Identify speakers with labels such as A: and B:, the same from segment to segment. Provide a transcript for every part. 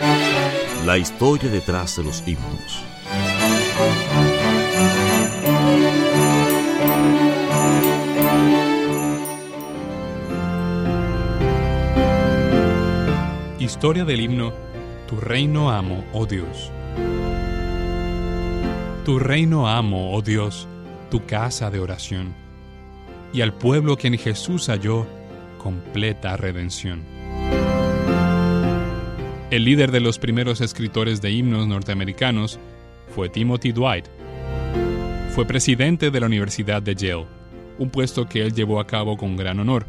A: La historia detrás de los himnos.
B: Historia del himno Tu reino amo, oh Dios. Tu reino amo, oh Dios, tu casa de oración, y al pueblo que en Jesús halló completa redención. El líder de los primeros escritores de himnos norteamericanos fue Timothy Dwight. Fue presidente de la Universidad de Yale, un puesto que él llevó a cabo con gran honor.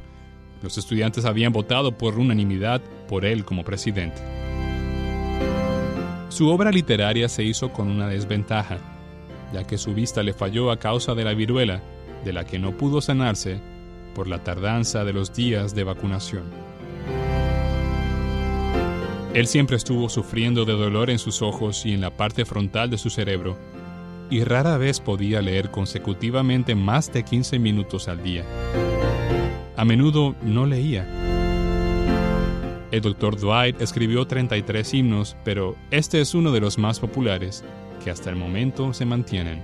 B: Los estudiantes habían votado por unanimidad por él como presidente. Su obra literaria se hizo con una desventaja, ya que su vista le falló a causa de la viruela, de la que no pudo sanarse por la tardanza de los días de vacunación. Él siempre estuvo sufriendo de dolor en sus ojos y en la parte frontal de su cerebro, y rara vez podía leer consecutivamente más de 15 minutos al día. A menudo no leía. El Dr. Dwight escribió 33 himnos, pero este es uno de los más populares, que hasta el momento se mantienen.